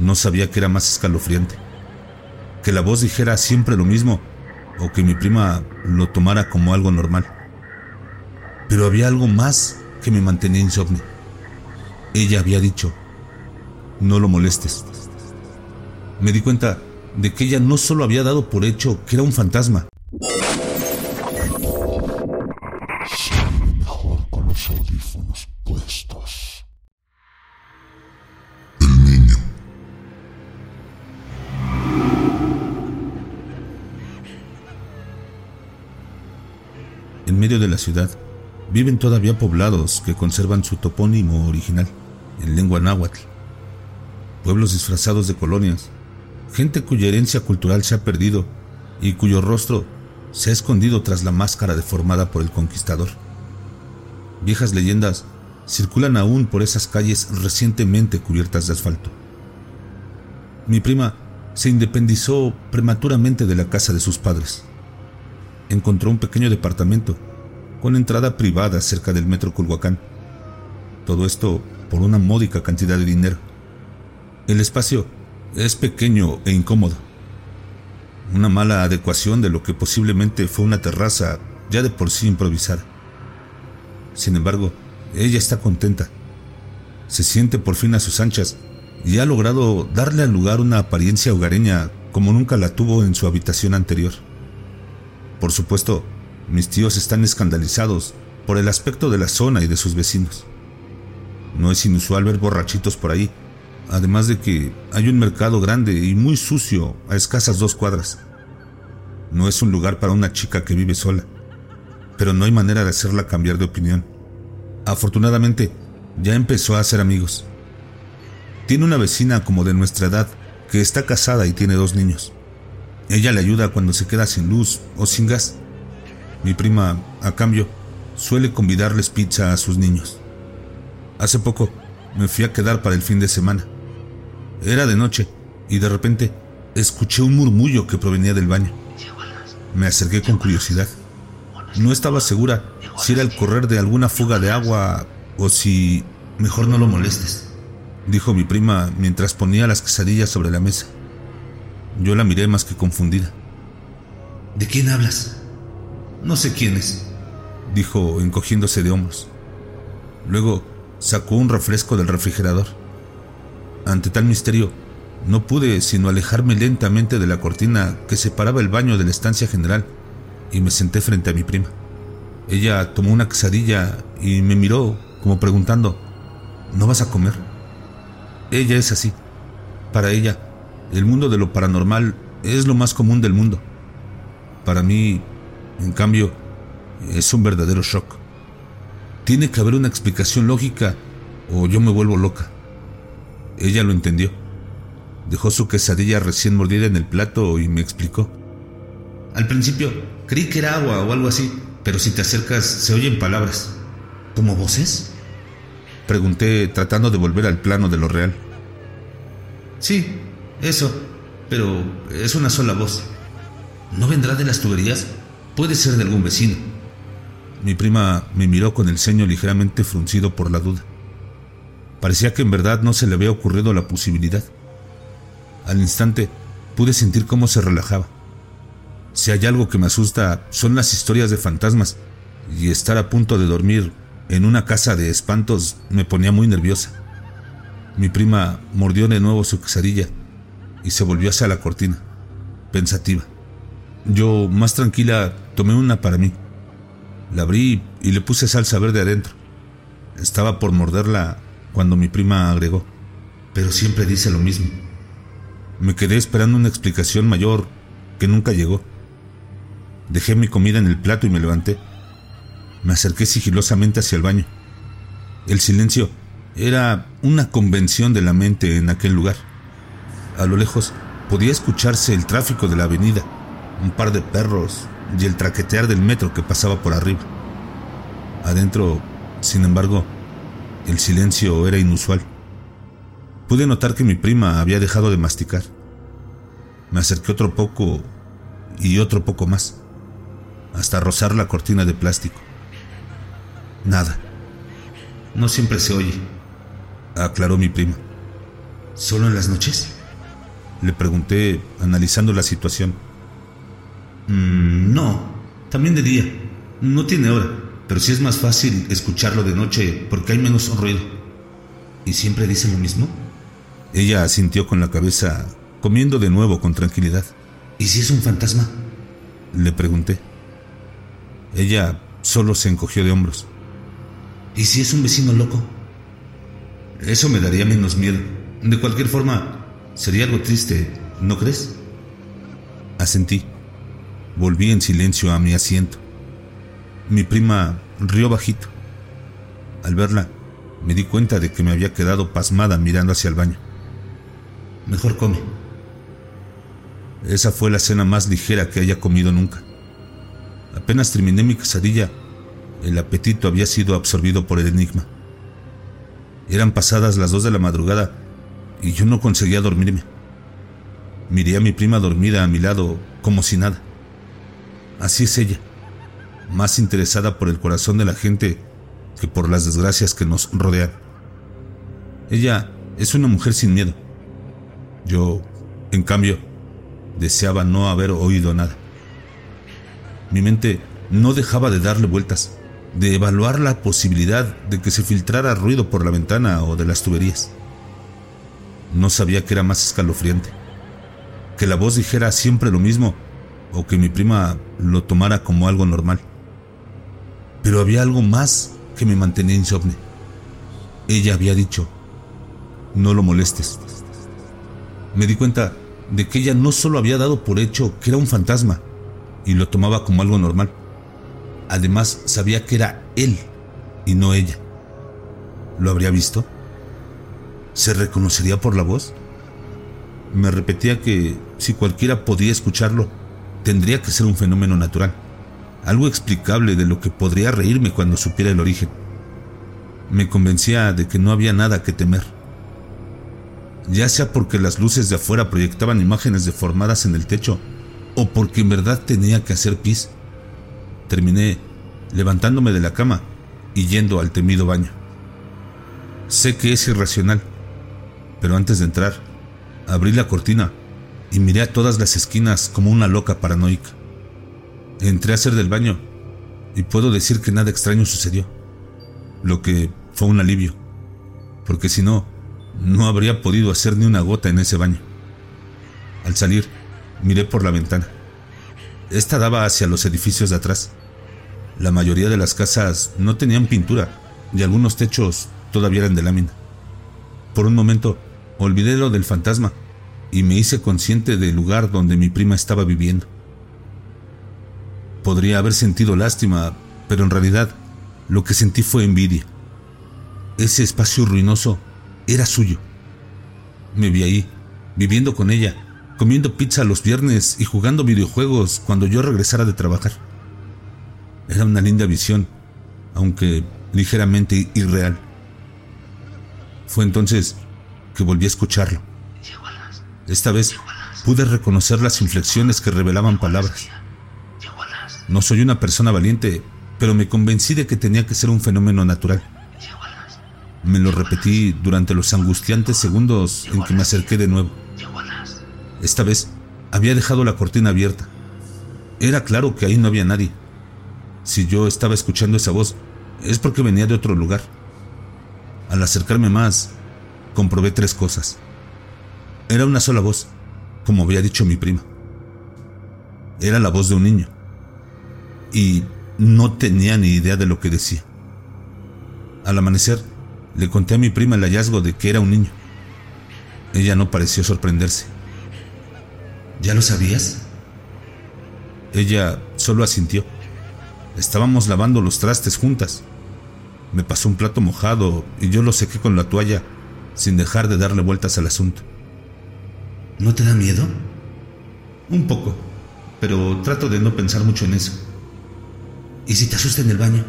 No sabía que era más escalofriante. Que la voz dijera siempre lo mismo o que mi prima lo tomara como algo normal. Pero había algo más que me mantenía insomnio. Ella había dicho, no lo molestes. Me di cuenta de que ella no solo había dado por hecho que era un fantasma. Medio de la ciudad viven todavía poblados que conservan su topónimo original en lengua náhuatl. Pueblos disfrazados de colonias, gente cuya herencia cultural se ha perdido y cuyo rostro se ha escondido tras la máscara deformada por el conquistador. Viejas leyendas circulan aún por esas calles recientemente cubiertas de asfalto. Mi prima se independizó prematuramente de la casa de sus padres. Encontró un pequeño departamento con entrada privada cerca del metro Culhuacán. Todo esto por una módica cantidad de dinero. El espacio es pequeño e incómodo. Una mala adecuación de lo que posiblemente fue una terraza ya de por sí improvisada. Sin embargo, ella está contenta. Se siente por fin a sus anchas y ha logrado darle al lugar una apariencia hogareña como nunca la tuvo en su habitación anterior. Por supuesto, mis tíos están escandalizados por el aspecto de la zona y de sus vecinos. No es inusual ver borrachitos por ahí, además de que hay un mercado grande y muy sucio a escasas dos cuadras. No es un lugar para una chica que vive sola, pero no hay manera de hacerla cambiar de opinión. Afortunadamente, ya empezó a hacer amigos. Tiene una vecina como de nuestra edad que está casada y tiene dos niños. Ella le ayuda cuando se queda sin luz o sin gas. Mi prima, a cambio, suele convidarles pizza a sus niños. Hace poco me fui a quedar para el fin de semana. Era de noche y de repente escuché un murmullo que provenía del baño. Me acerqué con curiosidad. No estaba segura si era el correr de alguna fuga de agua o si... Mejor no lo molestes, dijo mi prima mientras ponía las quesadillas sobre la mesa. Yo la miré más que confundida. ¿De quién hablas? No sé quién es, dijo encogiéndose de hombros. Luego sacó un refresco del refrigerador. Ante tal misterio, no pude sino alejarme lentamente de la cortina que separaba el baño de la estancia general y me senté frente a mi prima. Ella tomó una quesadilla y me miró como preguntando, ¿no vas a comer? Ella es así. Para ella, el mundo de lo paranormal es lo más común del mundo. Para mí, en cambio, es un verdadero shock. Tiene que haber una explicación lógica o yo me vuelvo loca. Ella lo entendió. Dejó su quesadilla recién mordida en el plato y me explicó. Al principio creí que era agua o algo así, pero si te acercas se oyen palabras. ¿Como voces? Pregunté tratando de volver al plano de lo real. Sí, eso, pero es una sola voz. ¿No vendrá de las tuberías? Puede ser de algún vecino. Mi prima me miró con el ceño ligeramente fruncido por la duda. Parecía que en verdad no se le había ocurrido la posibilidad. Al instante pude sentir cómo se relajaba. Si hay algo que me asusta son las historias de fantasmas, y estar a punto de dormir en una casa de espantos me ponía muy nerviosa. Mi prima mordió de nuevo su quesadilla y se volvió hacia la cortina, pensativa. Yo, más tranquila, tomé una para mí. La abrí y le puse salsa verde adentro. Estaba por morderla cuando mi prima agregó, pero siempre dice lo mismo. Me quedé esperando una explicación mayor que nunca llegó. Dejé mi comida en el plato y me levanté. Me acerqué sigilosamente hacia el baño. El silencio era una convención de la mente en aquel lugar. A lo lejos podía escucharse el tráfico de la avenida, un par de perros y el traquetear del metro que pasaba por arriba. Adentro, sin embargo, el silencio era inusual. Pude notar que mi prima había dejado de masticar. Me acerqué otro poco y otro poco más, hasta rozar la cortina de plástico. Nada. No siempre se oye, aclaró mi prima. ¿Solo en las noches? Le pregunté, analizando la situación. Mm, no, también de día. No tiene hora, pero sí es más fácil escucharlo de noche porque hay menos ruido. ¿Y siempre dice lo mismo? Ella asintió con la cabeza, comiendo de nuevo con tranquilidad. ¿Y si es un fantasma? Le pregunté. Ella solo se encogió de hombros. ¿Y si es un vecino loco? Eso me daría menos miedo. De cualquier forma, sería algo triste, ¿no crees? Asentí. Volví en silencio a mi asiento. Mi prima rió bajito. Al verla, me di cuenta de que me había quedado pasmada mirando hacia el baño. Mejor come. Esa fue la cena más ligera que haya comido nunca. Apenas terminé mi quesadilla, el apetito había sido absorbido por el enigma. Eran pasadas las dos de la madrugada y yo no conseguía dormirme. Miré a mi prima dormida a mi lado como si nada. Así es ella, más interesada por el corazón de la gente que por las desgracias que nos rodean. Ella es una mujer sin miedo. Yo, en cambio, deseaba no haber oído nada. Mi mente no dejaba de darle vueltas, de evaluar la posibilidad de que se filtrara ruido por la ventana o de las tuberías. No sabía que era más escalofriante, que la voz dijera siempre lo mismo o que mi prima lo tomara como algo normal. Pero había algo más que me mantenía insomne. Ella había dicho, no lo molestes. Me di cuenta de que ella no solo había dado por hecho que era un fantasma y lo tomaba como algo normal, además sabía que era él y no ella. ¿Lo habría visto? ¿Se reconocería por la voz? Me repetía que si cualquiera podía escucharlo, tendría que ser un fenómeno natural, algo explicable de lo que podría reírme cuando supiera el origen. Me convencía de que no había nada que temer ya sea porque las luces de afuera proyectaban imágenes deformadas en el techo o porque en verdad tenía que hacer pis. Terminé levantándome de la cama y yendo al temido baño. Sé que es irracional, pero antes de entrar, abrí la cortina y miré a todas las esquinas como una loca paranoica. Entré a hacer del baño y puedo decir que nada extraño sucedió, lo que fue un alivio, porque si no, no habría podido hacer ni una gota en ese baño. Al salir, miré por la ventana. Esta daba hacia los edificios de atrás. La mayoría de las casas no tenían pintura y algunos techos todavía eran de lámina. Por un momento, olvidé lo del fantasma y me hice consciente del lugar donde mi prima estaba viviendo. Podría haber sentido lástima, pero en realidad lo que sentí fue envidia. Ese espacio ruinoso era suyo. Me vi ahí, viviendo con ella, comiendo pizza los viernes y jugando videojuegos cuando yo regresara de trabajar. Era una linda visión, aunque ligeramente irreal. Fue entonces que volví a escucharlo. Esta vez pude reconocer las inflexiones que revelaban palabras. No soy una persona valiente, pero me convencí de que tenía que ser un fenómeno natural. Me lo repetí durante los angustiantes segundos en que me acerqué de nuevo. Esta vez había dejado la cortina abierta. Era claro que ahí no había nadie. Si yo estaba escuchando esa voz, es porque venía de otro lugar. Al acercarme más, comprobé tres cosas. Era una sola voz, como había dicho mi prima. Era la voz de un niño. Y no tenía ni idea de lo que decía. Al amanecer, le conté a mi prima el hallazgo de que era un niño. Ella no pareció sorprenderse. ¿Ya lo sabías? Ella solo asintió. Estábamos lavando los trastes juntas. Me pasó un plato mojado y yo lo sequé con la toalla sin dejar de darle vueltas al asunto. ¿No te da miedo? Un poco, pero trato de no pensar mucho en eso. ¿Y si te asusta en el baño?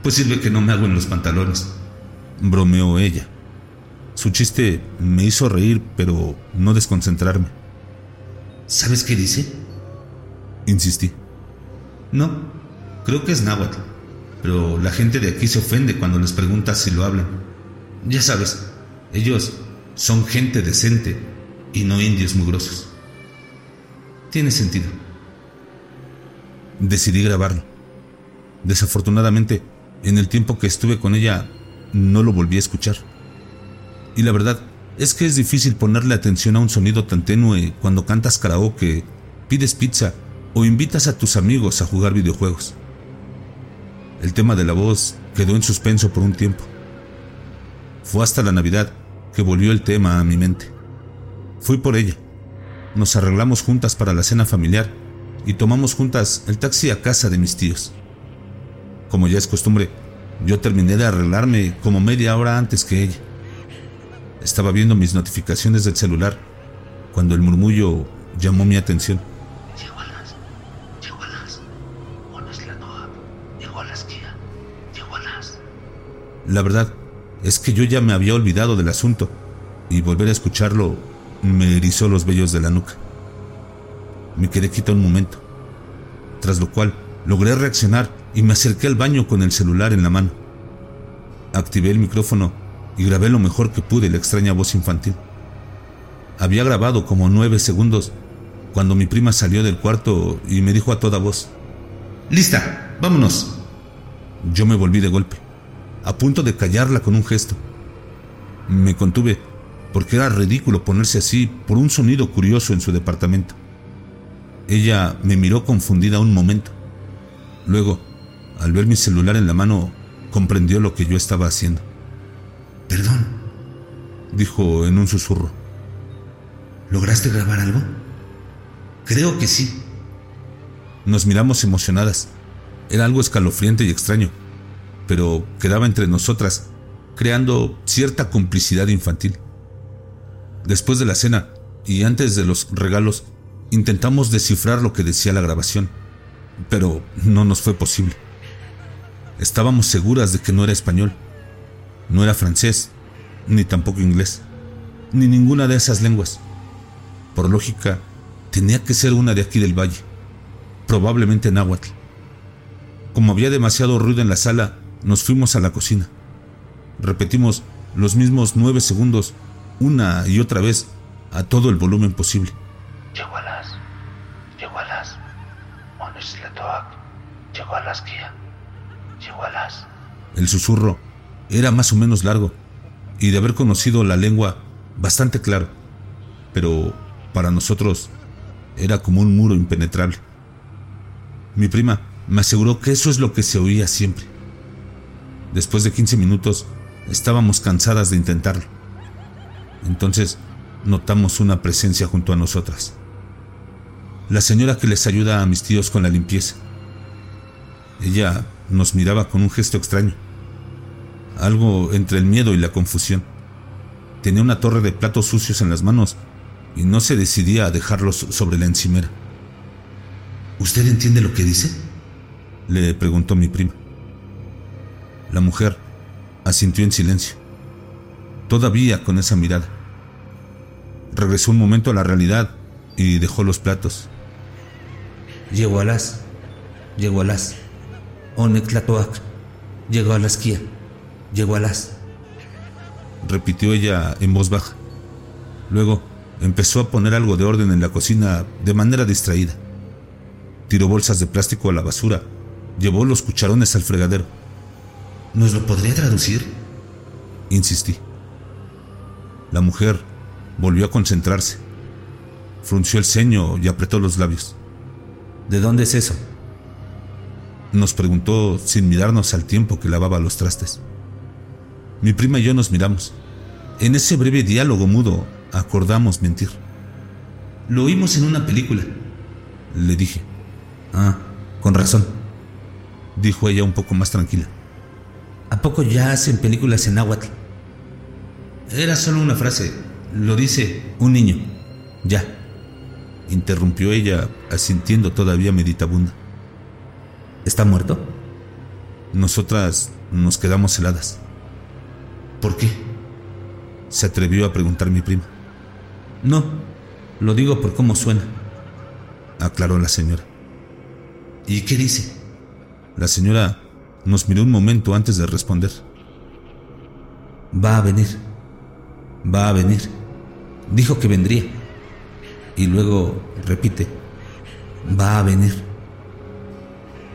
Pues sirve que no me hago en los pantalones. Bromeó ella. Su chiste me hizo reír, pero no desconcentrarme. ¿Sabes qué dice? Insistí. No, creo que es náhuatl, pero la gente de aquí se ofende cuando les preguntas si lo hablan. Ya sabes, ellos son gente decente y no indios mugrosos. Tiene sentido. Decidí grabarlo. Desafortunadamente, en el tiempo que estuve con ella, no lo volví a escuchar. Y la verdad es que es difícil ponerle atención a un sonido tan tenue cuando cantas karaoke, pides pizza o invitas a tus amigos a jugar videojuegos. El tema de la voz quedó en suspenso por un tiempo. Fue hasta la Navidad que volvió el tema a mi mente. Fui por ella. Nos arreglamos juntas para la cena familiar y tomamos juntas el taxi a casa de mis tíos. Como ya es costumbre, yo terminé de arreglarme como media hora antes que ella. Estaba viendo mis notificaciones del celular cuando el murmullo llamó mi atención. La verdad es que yo ya me había olvidado del asunto y volver a escucharlo me erizó los vellos de la nuca. Me quedé quieto un momento, tras lo cual logré reaccionar y me acerqué al baño con el celular en la mano. Activé el micrófono y grabé lo mejor que pude la extraña voz infantil. Había grabado como nueve segundos cuando mi prima salió del cuarto y me dijo a toda voz, Lista, vámonos. Yo me volví de golpe, a punto de callarla con un gesto. Me contuve porque era ridículo ponerse así por un sonido curioso en su departamento. Ella me miró confundida un momento. Luego, al ver mi celular en la mano, comprendió lo que yo estaba haciendo. Perdón, dijo en un susurro. ¿Lograste grabar algo? Creo que sí. Nos miramos emocionadas. Era algo escalofriante y extraño, pero quedaba entre nosotras, creando cierta complicidad infantil. Después de la cena y antes de los regalos, Intentamos descifrar lo que decía la grabación, pero no nos fue posible. Estábamos seguras de que no era español, no era francés, ni tampoco inglés, ni ninguna de esas lenguas. Por lógica, tenía que ser una de aquí del valle, probablemente náhuatl. Como había demasiado ruido en la sala, nos fuimos a la cocina. Repetimos los mismos nueve segundos una y otra vez a todo el volumen posible. El susurro era más o menos largo y de haber conocido la lengua bastante claro, pero para nosotros era como un muro impenetrable. Mi prima me aseguró que eso es lo que se oía siempre. Después de 15 minutos estábamos cansadas de intentarlo. Entonces notamos una presencia junto a nosotras. La señora que les ayuda a mis tíos con la limpieza. Ella nos miraba con un gesto extraño, algo entre el miedo y la confusión. Tenía una torre de platos sucios en las manos y no se decidía a dejarlos sobre la encimera. ¿Usted entiende lo que dice? Le preguntó mi prima. La mujer asintió en silencio, todavía con esa mirada. Regresó un momento a la realidad y dejó los platos. Llegó a las. Llegó a las. Onectlatoac. Llegó a la esquía. Llegó a las. Repitió ella en voz baja. Luego empezó a poner algo de orden en la cocina de manera distraída. Tiró bolsas de plástico a la basura. Llevó los cucharones al fregadero. ¿Nos lo podría traducir? Insistí. La mujer volvió a concentrarse. Frunció el ceño y apretó los labios. ¿De dónde es eso? Nos preguntó sin mirarnos al tiempo que lavaba los trastes. Mi prima y yo nos miramos. En ese breve diálogo mudo acordamos mentir. Lo oímos en una película. Le dije. Ah, con razón. Dijo ella un poco más tranquila. ¿A poco ya hacen películas en náhuatl? Era solo una frase. Lo dice un niño. Ya. Interrumpió ella, asintiendo todavía meditabunda. ¿Está muerto? Nosotras nos quedamos heladas. ¿Por qué? Se atrevió a preguntar mi prima. No, lo digo por cómo suena. Aclaró la señora. ¿Y qué dice? La señora nos miró un momento antes de responder. Va a venir. Va a venir. Dijo que vendría. Y luego repite, va a venir.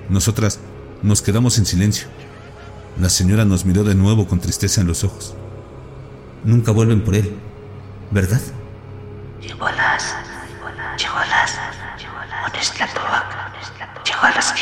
Nosotras nos quedamos en silencio. La señora nos miró de nuevo con tristeza en los ojos. Nunca vuelven por él, ¿verdad? Llegó a las, llegó a las, llegó a las,